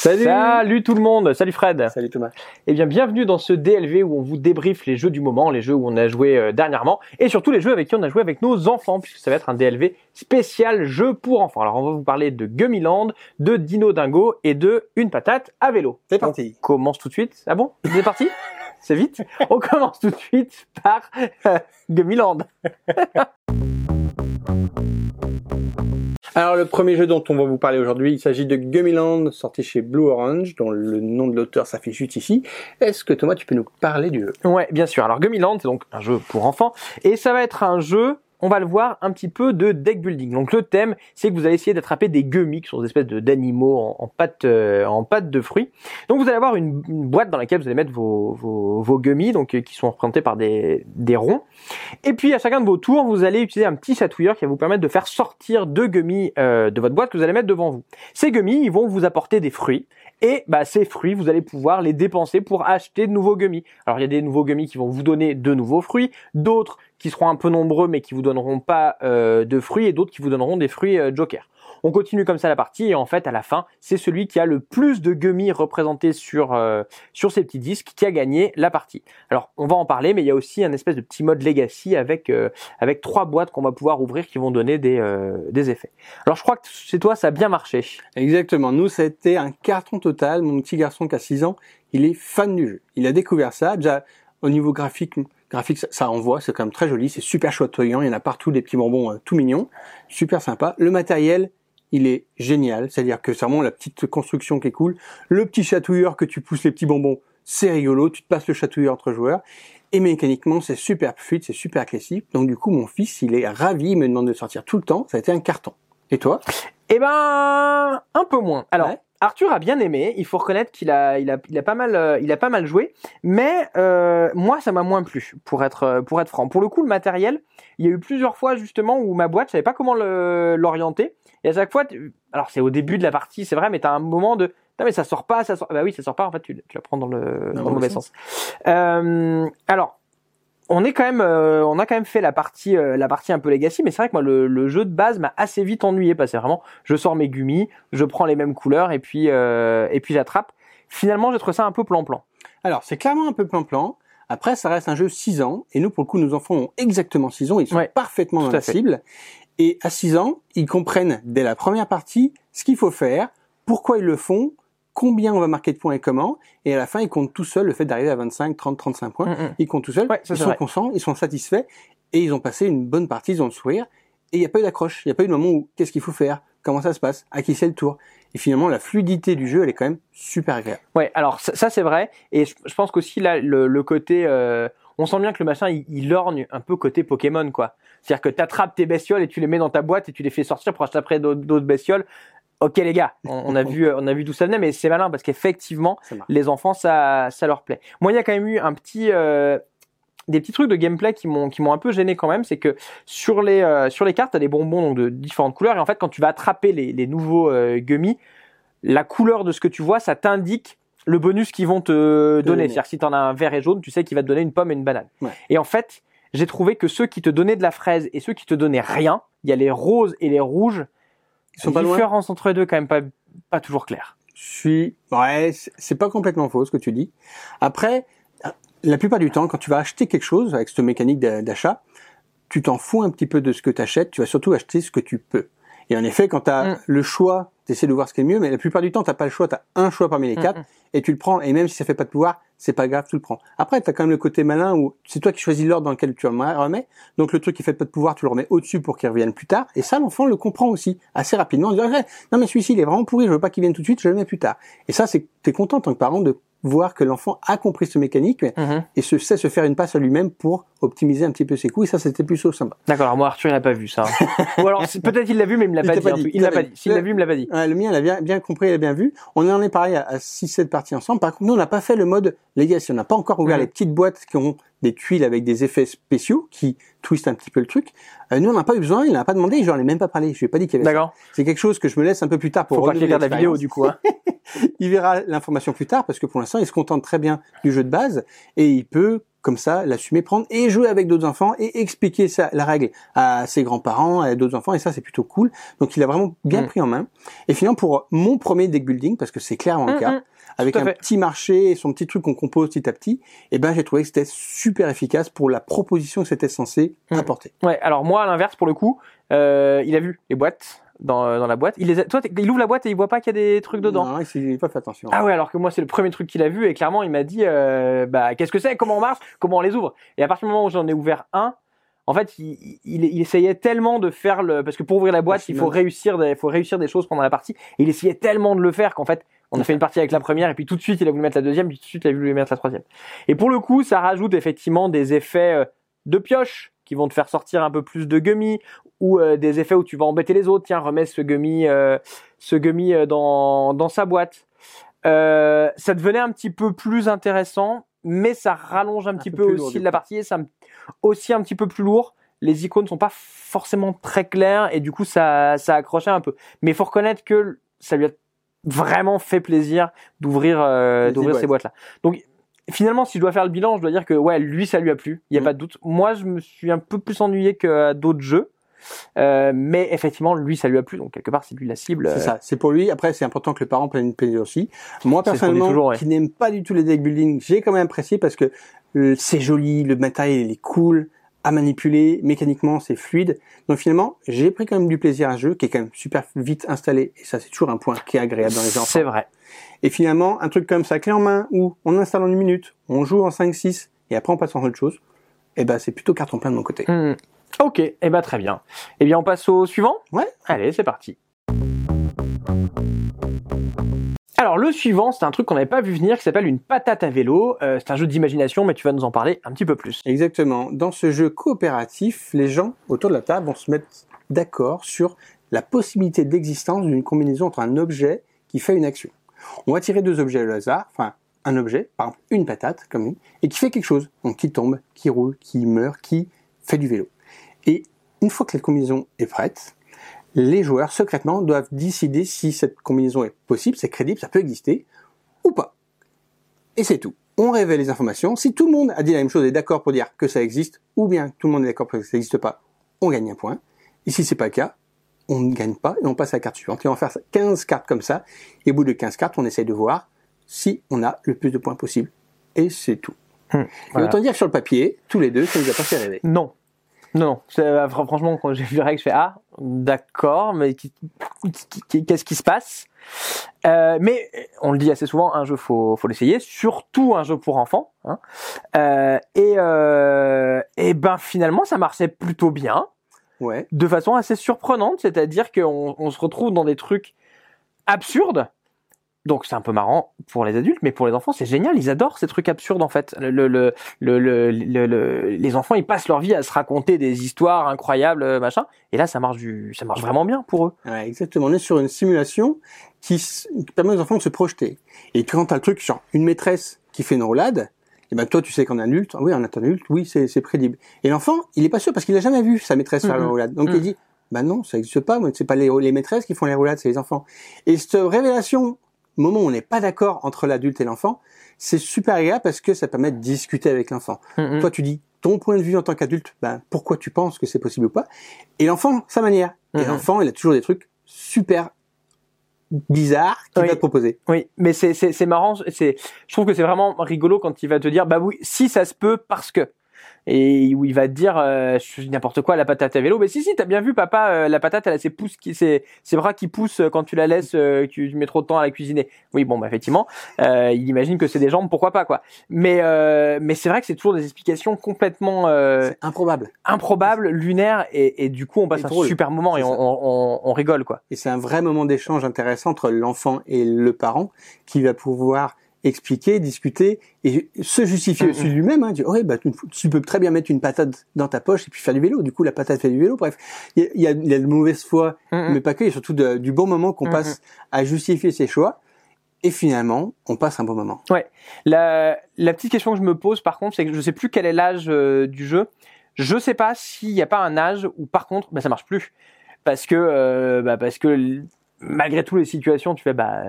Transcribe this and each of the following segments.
Salut Salut tout le monde, salut Fred. Salut Thomas. Eh bien bienvenue dans ce DLV où on vous débriefe les jeux du moment, les jeux où on a joué euh, dernièrement et surtout les jeux avec qui on a joué avec nos enfants puisque ça va être un DLV spécial jeu pour enfants. Alors on va vous parler de Gummyland, de Dino Dingo et de Une patate à vélo. C'est parti. On commence tout de suite. Ah bon? C'est parti? C'est vite? On commence tout de suite par euh, Gummyland. Alors le premier jeu dont on va vous parler aujourd'hui, il s'agit de Gummyland, sorti chez Blue Orange, dont le nom de l'auteur s'affiche juste ici. Est-ce que Thomas, tu peux nous parler du jeu? Ouais, bien sûr. Alors Gummyland, c'est donc un jeu pour enfants et ça va être un jeu on va le voir un petit peu de deck building. Donc le thème, c'est que vous allez essayer d'attraper des gummies, qui sont des espèces d'animaux en, pâte euh, en pâte de fruits. Donc vous allez avoir une, boîte dans laquelle vous allez mettre vos vos, gummies, donc euh, qui sont représentés par des des ronds. Et puis à chacun de vos tours, vous allez utiliser un petit chatouilleur qui va vous permettre de faire sortir deux gummies euh, de votre boîte que vous allez mettre devant vous. Ces gummies, ils vont vous apporter des fruits. Et bah, ces fruits, vous allez pouvoir les dépenser pour acheter de nouveaux gummies. Alors il y a des nouveaux gummies qui vont vous donner de nouveaux fruits, d'autres qui seront un peu nombreux mais qui vous donneront pas euh, de fruits et d'autres qui vous donneront des fruits euh, joker. On continue comme ça la partie et en fait à la fin c'est celui qui a le plus de gummies représentés sur euh, sur ces petits disques qui a gagné la partie. Alors on va en parler mais il y a aussi un espèce de petit mode legacy avec euh, avec trois boîtes qu'on va pouvoir ouvrir qui vont donner des euh, des effets. Alors je crois que chez toi ça a bien marché. Exactement. Nous ça a été un carton total. Mon petit garçon qui a 6 ans, il est fan du jeu. Il a découvert ça déjà au niveau graphique graphique, ça envoie, c'est quand même très joli, c'est super chatoyant, il y en a partout des petits bonbons euh, tout mignons, super sympa. Le matériel, il est génial, c'est-à-dire que c'est vraiment la petite construction qui est cool. Le petit chatouilleur que tu pousses les petits bonbons, c'est rigolo, tu te passes le chatouilleur entre joueurs. Et mécaniquement, c'est super fluide, c'est super agressif. Donc du coup, mon fils, il est ravi, il me demande de sortir tout le temps. Ça a été un carton. Et toi? Eh ben, un peu moins. Alors, ouais. Arthur a bien aimé. Il faut reconnaître qu'il a, il a, il a pas mal, euh, il a pas mal joué. Mais euh, moi, ça m'a moins plu, pour être, euh, pour être franc. Pour le coup, le matériel, il y a eu plusieurs fois justement où ma boîte, je savais pas comment l'orienter. Et à chaque fois, alors c'est au début de la partie, c'est vrai, mais t'as un moment de, non mais ça sort pas, ça sort. Bah oui, ça sort pas. En fait, tu, tu la prends dans le, dans le mauvais sens. sens. Euh, alors, on est quand même, euh, on a quand même fait la partie, euh, la partie un peu legacy, mais c'est vrai que moi le, le, jeu de base m'a assez vite ennuyé parce que vraiment, je sors mes gummies, je prends les mêmes couleurs et puis euh, et puis j'attrape. Finalement, j'ai trouvé ça un peu plan-plan. Alors c'est clairement un peu plan-plan. Après, ça reste un jeu 6 ans et nous, pour le coup, nos enfants ont exactement 6 ans, ils sont ouais, parfaitement dans la cible. Et à 6 ans, ils comprennent dès la première partie ce qu'il faut faire, pourquoi ils le font, combien on va marquer de points et comment. Et à la fin, ils comptent tout seuls le fait d'arriver à 25, 30, 35 points. Mm -hmm. Ils comptent tout seuls. Ouais, ils sont contents, ils sont satisfaits et ils ont passé une bonne partie, ils ont le sourire. Et il n'y a pas eu d'accroche. Il n'y a pas eu de moment où qu'est-ce qu'il faut faire, comment ça se passe, à qui c'est le tour? Et finalement, la fluidité du jeu, elle est quand même super agréable. Ouais, alors ça, ça c'est vrai. Et je, je pense qu'aussi là, le, le côté, euh, on sent bien que le machin, il, il lorgne un peu côté Pokémon, quoi. C'est-à-dire que tu attrapes tes bestioles et tu les mets dans ta boîte et tu les fais sortir pour acheter après d'autres bestioles. Ok les gars, on, on, a vu, on a vu d'où ça venait, mais c'est malin parce qu'effectivement, les enfants, ça, ça leur plaît. Moi, il y a quand même eu un petit, euh, des petits trucs de gameplay qui m'ont, qui m'ont un peu gêné quand même, c'est que sur les, euh, sur les cartes, t'as des bonbons donc de différentes couleurs et en fait, quand tu vas attraper les, les nouveaux euh, gummies, la couleur de ce que tu vois, ça t'indique le bonus qu'ils vont te donner. C'est-à-dire si t'en as un vert et jaune, tu sais qu'il va te donner une pomme et une banane. Ouais. Et en fait, j'ai trouvé que ceux qui te donnaient de la fraise et ceux qui te donnaient rien, il y a les roses et les rouges ils sont pas loin. différence entre les deux quand même pas pas toujours claire. Je suis ouais, c'est pas complètement faux ce que tu dis. Après, la plupart du temps, quand tu vas acheter quelque chose avec cette mécanique d'achat, tu t'en fous un petit peu de ce que tu achètes. Tu vas surtout acheter ce que tu peux. Et en effet, quand tu as mm. le choix, tu essaies de voir ce qui est mieux, mais la plupart du temps, tu pas le choix, tu as un choix parmi les quatre, mm. Et tu le prends, et même si ça fait pas de pouvoir, c'est pas grave, tu le prends. Après, tu as quand même le côté malin où c'est toi qui choisis l'ordre dans lequel tu le remets, donc le truc qui fait pas de pouvoir, tu le remets au-dessus pour qu'il revienne plus tard, et ça, l'enfant le comprend aussi, assez rapidement, en disant, non mais celui-ci, il est vraiment pourri, je veux pas qu'il vienne tout de suite, je le mets plus tard. Et ça, c'est, t'es content en tant que parent de voir que l'enfant a compris ce mécanique -hmm. et se sait se faire une passe à lui-même pour optimiser un petit peu ses coups. Et ça, c'était plutôt sympa. D'accord. Alors moi, Arthur, il n'a pas vu ça. Ou alors peut-être il l'a vu, mais il me l'a pas, pas, dit. Il l'a pas dit. S'il l'a vu, il me l'a pas dit. Ouais, le mien, il a bien, bien compris, il a bien vu. On en est pareil à 6-7 parties ensemble. Par contre, nous, on n'a pas fait le mode legacy. On n'a pas encore ouvert Mhm. les petites boîtes qui ont des tuiles avec des effets spéciaux qui twistent un petit peu le truc. Euh, nous, on n'a pas eu besoin, il n'a pas demandé, je n'en ai même pas parlé. Je lui ai pas dit qu'il y avait D'accord. C'est quelque chose que je me laisse un peu plus tard pour Faut pas qu'il renouveler regarde la vidéo du coup. Hein. il verra l'information plus tard parce que pour l'instant, il se contente très bien du jeu de base et il peut comme ça, l'assumer, prendre et jouer avec d'autres enfants et expliquer ça, la règle à ses grands-parents, à d'autres enfants, et ça c'est plutôt cool. Donc il a vraiment bien Mm. pris en main. Et finalement pour mon premier deck building, parce que c'est clairement le Mm, cas, mm, avec un fait. petit marché et son petit truc qu'on compose petit à petit, et ben j'ai trouvé que c'était super efficace pour la proposition que c'était censé apporter. Ouais, alors moi, à l'inverse, pour le coup, euh, il a vu les boîtes dans, dans la boîte. Il les a- toi, il ouvre la boîte et il voit pas qu'il y a des trucs dedans. Non, il pas fait attention. Ah ouais, alors que moi c'est le premier truc qu'il a vu et clairement il m'a dit euh, bah qu'est-ce que c'est, comment on marche, comment on les ouvre? Et à partir du moment où j'en ai ouvert un, en fait il, il, il essayait tellement de faire le parce que pour ouvrir la boîte il faut réussir il faut réussir des choses pendant la partie. Et il essayait tellement de le faire qu'en fait on a fait une partie avec la première et puis tout de suite il a voulu mettre la deuxième, puis tout de suite il a voulu mettre la troisième. Et pour le coup ça rajoute effectivement des effets euh, de pioche qui vont te faire sortir un peu plus de gummy ou euh, des effets où tu vas embêter les autres. Tiens remets ce gummy, euh, ce gummy euh, dans dans sa boîte. Euh, ça devenait un petit peu plus intéressant, mais ça rallonge un, petit peu aussi de la partie et ça me- aussi un petit peu plus lourd. Les icônes sont pas forcément très claires et du coup ça ça accrochait un peu. Mais faut reconnaître que ça lui a vraiment fait plaisir d'ouvrir euh, d'ouvrir ces boîtes là. Donc finalement si je dois faire le bilan, je dois dire que ouais lui ça lui a plu, il y a Mm. pas de doute. Moi je me suis un peu plus ennuyé que à d'autres jeux. Euh, mais effectivement, lui, ça lui a plu, donc quelque part, c'est lui la cible. C'est ça, c'est pour lui. Après, c'est important que le parent prenne une plaisir aussi. Moi, personnellement, toujours, ouais. qui n'aime pas du tout les deck building, j'ai quand même apprécié parce que euh, c'est joli, le matériel il est cool à manipuler, mécaniquement c'est fluide. Donc finalement, j'ai pris quand même du plaisir à ce jeu qui est quand même super vite installé et ça c'est toujours un point qui est agréable dans les enfants. C'est vrai. Et finalement, un truc comme ça, clé en main, où on installe en une minute, on joue en 5-6 et après on passe en autre chose, et ben c'est plutôt carton plein de mon côté. Hmm. Ok, et eh ben très bien. Eh bien, on passe au suivant? Ouais. Allez, c'est parti. Alors le suivant, c'est un truc qu'on n'avait pas vu venir, qui s'appelle une patate à vélo. Euh, c'est un jeu d'imagination, mais tu vas nous en parler un petit peu plus. Exactement. Dans ce jeu coopératif, les gens autour de la table vont se mettre d'accord sur la possibilité d'existence d'une combinaison entre un objet qui fait une action. On va tirer deux objets au hasard, enfin un objet, par exemple une patate, comme lui, et qui fait quelque chose, donc qui tombe, qui roule, qui meurt, qui fait du vélo. Et une fois que la combinaison est prête, les joueurs secrètement doivent décider si cette combinaison est possible, c'est crédible, ça peut exister, ou pas. Et c'est tout. On révèle les informations. Si tout le monde a dit la même chose et est d'accord pour dire que ça existe, ou bien tout le monde est d'accord pour que ça n'existe pas, on gagne un point. Et si c'est pas le cas, on ne gagne pas et on passe à la carte suivante. Et on va faire 15 cartes comme ça. Et au bout de 15 cartes, on essaye de voir si on a le plus de points possible. Et c'est tout. Et voilà. autant dire que sur le papier, tous les deux, ça nous a pas fait rêver. Non. Non, euh, fr- franchement, quand j'ai vu la règle, je fais Ah, d'accord, mais qu'est-ce qui se passe? Euh, Mais on le dit assez souvent, un jeu, faut, faut l'essayer, surtout un jeu pour enfants. Hein. Euh, et, euh, et ben finalement, ça marchait plutôt bien. Ouais. de façon assez surprenante, c'est-à-dire qu'on on se retrouve dans des trucs absurdes. Donc c'est un peu marrant pour les adultes, mais pour les enfants c'est génial. Ils adorent ces trucs absurdes en fait. Le, le, le, le, le- le- le- les enfants ils passent leur vie à se raconter des histoires incroyables euh, machin. Et là ça marche du, ça marche vraiment bien pour eux. Ouais, exactement. On est sur une simulation qui, permet aux enfants de se projeter. Et quand t'as le truc, genre une maîtresse qui fait une roulade, et ben toi tu sais qu'en adulte, oui en adulte, oui c'est crédible. Et l'enfant, il est pas sûr parce qu'il a jamais vu sa maîtresse faire la roulade. Donc il dit, bah non, ça existe pas. C'est pas les, les maîtresses qui font les roulades, c'est les enfants. Et cette révélation, moment où on n'est pas d'accord entre l'adulte et l'enfant, c'est super agréable parce que ça permet de discuter avec l'enfant. Mhm. Toi, tu dis ton point de vue en tant qu'adulte, ben, pourquoi tu penses que c'est possible ou pas? Et l'enfant, sa manière. Et Mhm. l'enfant, il a toujours des trucs super bizarres qu'il Oui. va te proposer. Oui, mais c'est c'est c'est marrant. C'est je trouve que c'est vraiment rigolo quand il va te dire bah oui si ça se peut parce que et où il va te dire euh, n'importe quoi la patate à vélo. Mais si si t'as bien vu papa euh, la patate elle a ses pouces qui ses ses bras qui poussent quand tu la laisses euh, tu mets trop de temps à la cuisiner. Oui bon bah effectivement euh, il imagine que c'est des jambes pourquoi pas quoi. Mais euh, mais c'est vrai que c'est toujours des explications complètement euh, C'est improbable. improbables, lunaires et, et du coup on passe un drôle. super moment et on, on, on, on rigole quoi. Et c'est un vrai moment d'échange intéressant entre l'enfant et le parent qui va pouvoir expliquer, discuter et se justifier Mhm. aussi lui-même. Hein, dire, ouais, bah, tu, tu peux très bien mettre une patate dans ta poche et puis faire du vélo. Du coup, la patate fait du vélo. Bref, il y a, y a, de mauvaise foi, Mhm. mais pas que. Il y a surtout de- du bon moment qu'on passe à justifier ses choix. Et finalement, on passe un bon moment. La, la petite question que je me pose par contre, c'est que je sais plus quel est l'âge euh, du jeu. Je sais pas s'il n'y a pas un âge où par contre, bah, ça marche plus. Parce que, euh, bah, parce que malgré toutes les situations, tu fais bah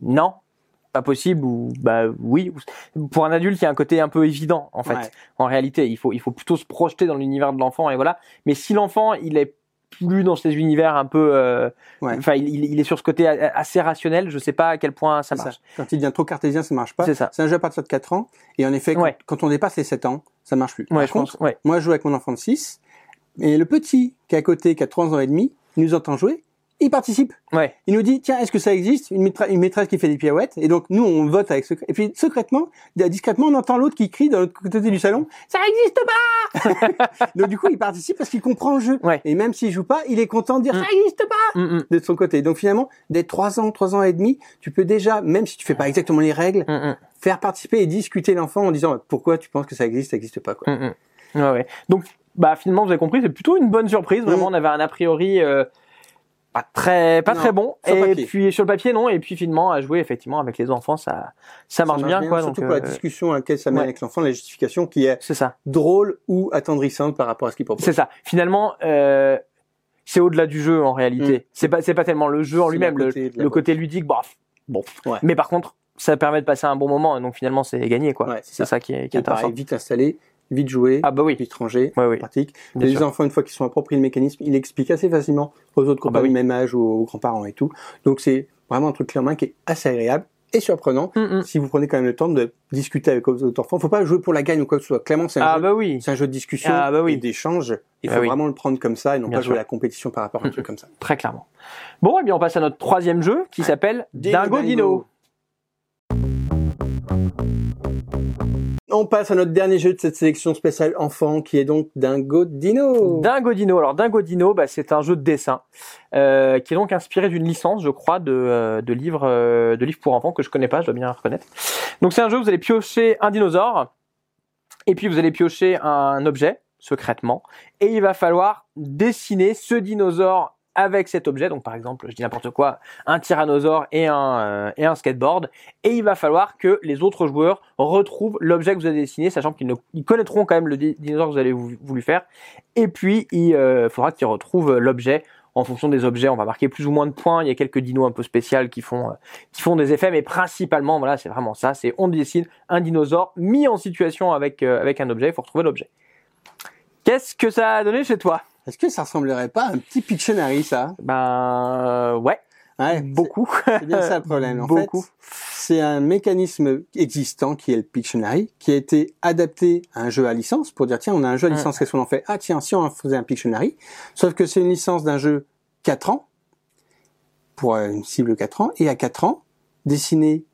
non, pas possible ou bah oui. Pour un adulte, il y a un côté un peu évident en fait. Ouais. En réalité, il faut il faut plutôt se projeter dans l'univers de l'enfant et voilà. Mais si l'enfant il est plus dans ces univers un peu, euh, enfin il, il- il est sur ce côté assez rationnel. Je sais pas à quel point ça marche. ça. Quand il devient trop cartésien, ça marche pas. C'est ça. C'est un jeu à partir de 4 ans. Et en effet, quand, Ouais. quand on dépasse les 7 ans, ça marche plus. Par je contre, pense. Moi, je joue avec mon enfant de 6. Et le petit qui est à côté, qui a 3 ans et demi, nous entend jouer. Il participe. Ouais. Il nous dit, tiens, est-ce que ça existe? Une, maître- une maîtresse qui fait des pirouettes Et donc, nous, on vote avec secret. Et puis, secrètement, discrètement, on entend l'autre qui crie de l'autre côté du salon, ça existe pas Donc, du coup, il participe parce qu'il comprend le jeu. Ouais. Et même s'il joue pas, il est content de dire, Mm. ça existe pas Mm, mm, de son côté. Donc, finalement, dès 3 ans, 3 ans et demi, tu peux déjà, même si tu fais pas exactement les règles, faire participer et discuter l'enfant en disant, pourquoi tu penses que ça existe, ça existe pas, quoi? Ouais, ouais. Donc bah finalement vous avez compris, c'est plutôt une bonne surprise. Vraiment, on avait un a priori. euh, pas très pas Non, très bon et papier. puis sur le papier non et puis finalement à jouer effectivement avec les enfants ça ça marche, bien, quoi Surtout donc pour la euh, discussion à laquelle ça mène ouais. avec l'enfant, la justification qui est c'est ça drôle ou attendrissante par rapport à ce qu'il propose. c'est ça finalement euh, c'est au-delà du jeu en réalité Mm. c'est pas c'est pas tellement le jeu en lui-même le côté le côté ludique bof bon Ouais. mais par contre ça permet de passer un bon moment et donc finalement c'est gagné quoi Ouais, c'est ça. ça qui est, qui est pareil, intéressant vite installé, vite joué, ah bah oui vite ouais oui pratique. bien les sûr. enfants, une fois qu'ils sont appropriés le mécanisme, il explique assez facilement aux autres Ah bah copains oui. de même âge ou aux grands-parents et tout. Donc c'est vraiment un truc clé en main qui est assez agréable et surprenant. Mm, mm. Si vous prenez quand même le temps de discuter avec vos autres enfants, faut pas jouer pour la gagne ou quoi que ce soit. Clairement, c'est un, ah jeu, bah oui c'est un jeu de discussion Ah bah et d'échange. Il Ah faut vraiment le prendre comme ça et non Bien pas jouer à la compétition par rapport à un truc comme ça. très clairement. Bon, et bien on passe à notre troisième jeu qui s'appelle Dingo Dino. On passe à notre dernier jeu de cette sélection spéciale enfant qui est donc Dingo Dino. Dingo Dino. Alors Dingo Dino, bah, c'est un jeu de dessin euh, qui est donc inspiré d'une licence, je crois, de, euh, de livres euh, de livres pour enfants que je connais pas, je dois bien reconnaître. Donc c'est un jeu où vous allez piocher un dinosaure et puis vous allez piocher un objet secrètement et il va falloir dessiner ce dinosaure avec cet objet. Donc par exemple, je dis n'importe quoi, un tyrannosaure et un euh, et un skateboard et il va falloir que les autres joueurs retrouvent l'objet que vous avez dessiné, sachant qu'ils connaîtront quand même le di- dinosaure que vous avez vou- voulu faire. Et puis, il euh, faudra qu'ils retrouvent l'objet. En fonction des objets, on va marquer plus ou moins de points. Il y a quelques dinos un peu spéciaux qui font, euh, qui font des effets, mais principalement, voilà, c'est vraiment ça. C'est on dessine un dinosaure mis en situation avec, avec un objet. Il faut retrouver l'objet. Qu'est-ce que ça a donné chez toi? Est-ce que ça ressemblerait pas à un petit Pictionary, ça? Ben, euh, ouais, Ouais, beaucoup. c'est bien ça le problème. En Beaucoup. fait, c'est un mécanisme existant qui est le Pictionary, qui a été adapté à un jeu à licence pour dire tiens, on a un jeu à licence, qu'est-ce qu'on en fait? Ah tiens, si on en faisait un Pictionary, sauf que c'est une licence d'un jeu 4 ans pour une cible 4 ans et à 4 ans, dessiner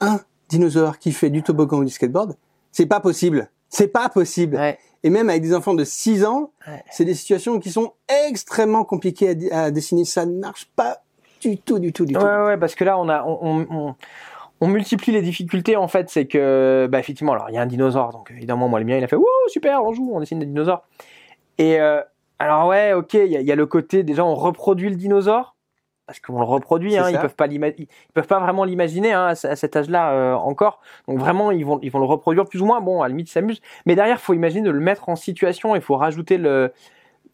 un dinosaure qui fait du toboggan ou du skateboard, c'est pas possible. C'est pas possible. Ouais. Et même avec des enfants de 6 ans, Ouais. c'est des situations qui sont extrêmement compliquées à, dessiner. Ça ne marche pas du tout, du tout, du tout. Ouais, ouais, parce que là, on a, on, on, on- multiplie les difficultés. En fait, c'est que, bah, effectivement, alors il y a un dinosaure, donc évidemment, moi le mien, il a fait, wouh, super, on joue, on dessine des dinosaures. Et euh, alors ouais, ok, il y a, il y a le côté déjà, on reproduit le dinosaure parce qu'on le reproduit. Hein, ils peuvent pas ils peuvent pas vraiment l'imaginer hein, à ce- à cet âge-là euh, encore. Donc vraiment, ils vont, ils vont le reproduire plus ou moins. Bon, à la limite, ils s'amusent. Mais derrière, faut imaginer de le mettre en situation. Il faut rajouter le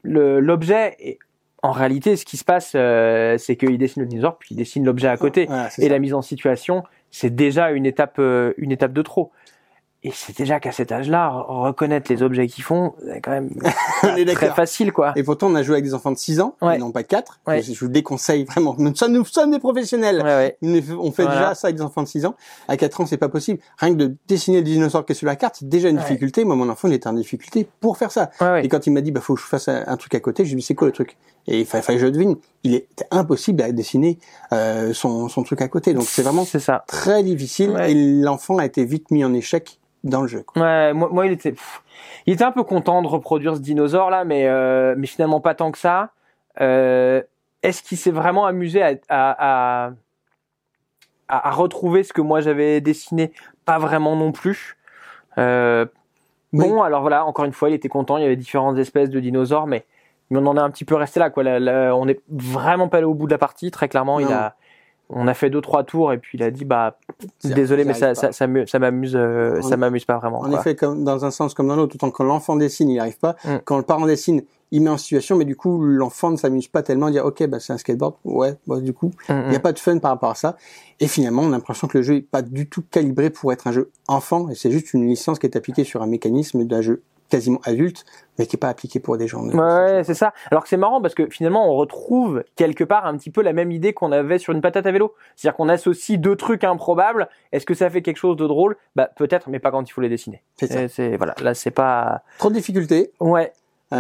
l'objet. Et en réalité, ce qui se passe, euh, c'est qu'il dessine le dinosaure, puis il dessine l'objet à côté. Et ça. la mise en situation, c'est déjà une étape, euh, une étape de trop. Et c'est déjà qu'à cet âge-là, re- reconnaître les objets qu'ils font, c'est quand même On très facile, quoi. Et pourtant, on a joué avec des enfants de 6 ans, Ouais. et non pas de 4. Ouais. Je vous déconseille vraiment. Nous sommes, nous sommes des professionnels. Ouais, On fait Voilà. déjà ça avec des enfants de 6 ans. À 4 ans, c'est pas possible. Rien que de dessiner le dinosaure qui est sur la carte, c'est déjà une difficulté. Moi, mon enfant, il était en difficulté pour faire ça. Et quand il m'a dit, bah, faut que je fasse un un truc à côté, je lui ai dit, c'est quoi le truc? Et il fallait, que je devine. Il est impossible à dessiner, euh, son, son truc à côté. Donc, c'est vraiment ça. très difficile. Ouais. Et l'enfant a été vite mis en échec dans le jeu. quoi. Ouais, moi, moi, il était, pff, il était un peu content de reproduire ce dinosaure là, mais euh, mais finalement pas tant que ça. Euh, Est-ce qu'il s'est vraiment amusé à, à, à, à- à retrouver ce que moi j'avais dessiné? Pas vraiment non plus. Euh, bon, alors voilà, encore une fois, il était content. Il y avait différentes espèces de dinosaures, mais mais on en est un petit peu resté là, quoi. Là, là, on n'est vraiment pas allé au bout de la partie. Très clairement, il a, on a fait deux trois tours et puis il a dit bah désolé, mais ça ça m'amuse, ça m'amuse, euh, ça m'amuse pas vraiment. En quoi. effet, comme dans un sens comme dans l'autre, autant quand l'enfant dessine, il n'y arrive pas. Mm. Quand le parent dessine, il met en situation, mais du coup, l'enfant ne s'amuse pas tellement à dire, ok, bah, c'est un skateboard. Ouais, bah, du coup, Mm, il n'y a pas de fun par rapport à ça. Et finalement, on a l'impression que le jeu est pas du tout calibré pour être un jeu enfant, et c'est juste une licence qui est appliquée sur un mécanisme d'un jeu quasiment adulte, mais qui est pas appliqué pour des gens. Ouais, c'est ça. Alors que c'est marrant parce que finalement, on retrouve quelque part un petit peu la même idée qu'on avait sur une patate à vélo. C'est-à-dire qu'on associe deux trucs improbables. Est-ce que ça fait quelque chose de drôle? Bah peut-être, mais pas quand il faut les dessiner. C'est ça. Voilà, là c'est pas. Trop de difficultés, Ouais,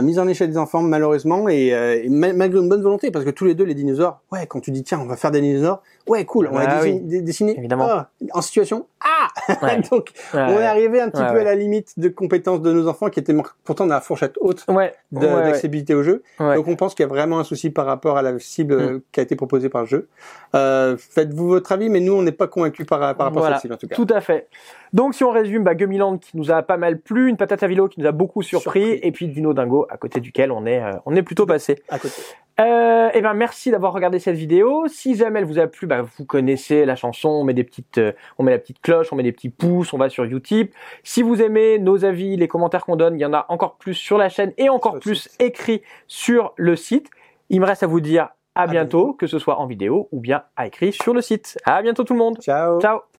mise en échec des enfants malheureusement, et, euh, et ma- malgré une bonne volonté, parce que tous les deux, les dinosaures, ouais, quand tu dis tiens, on va faire des dinosaures, ouais, cool, on Bah va oui. dessiner, dessiner, Évidemment. ah, en situation, ah, Ouais. donc on est arrivé un petit peu à la limite de compétences de nos enfants qui étaient pourtant dans la fourchette haute ouais, d'accessibilité au jeu. Donc on pense qu'il y a vraiment un souci par rapport à la cible Mm. euh, qui a été proposée par le jeu. Euh, Faites-vous votre avis, mais nous on n'est pas convaincus par, par rapport Voilà. à cette cible en tout cas. Tout à fait. Donc si on résume, bah, Gummiland qui nous a pas mal plu, une patate à vélo qui nous a beaucoup surpris, Surpris. et puis Dino Dingo à côté duquel on est, euh, on est plutôt passé. À côté. Euh, et ben merci d'avoir regardé cette vidéo. Si jamais elle vous a plu, bah, vous connaissez la chanson, on met des petites, euh, on met la petite cloche, on met des petits pouces, on va sur Utip. Si vous aimez nos avis, les commentaires qu'on donne, il y en a encore plus sur la chaîne et encore plus site. écrit sur le site. Il me reste à vous dire à, À bientôt, que ce soit en vidéo ou bien à écrit sur le site. À bientôt tout le monde. Ciao. Ciao.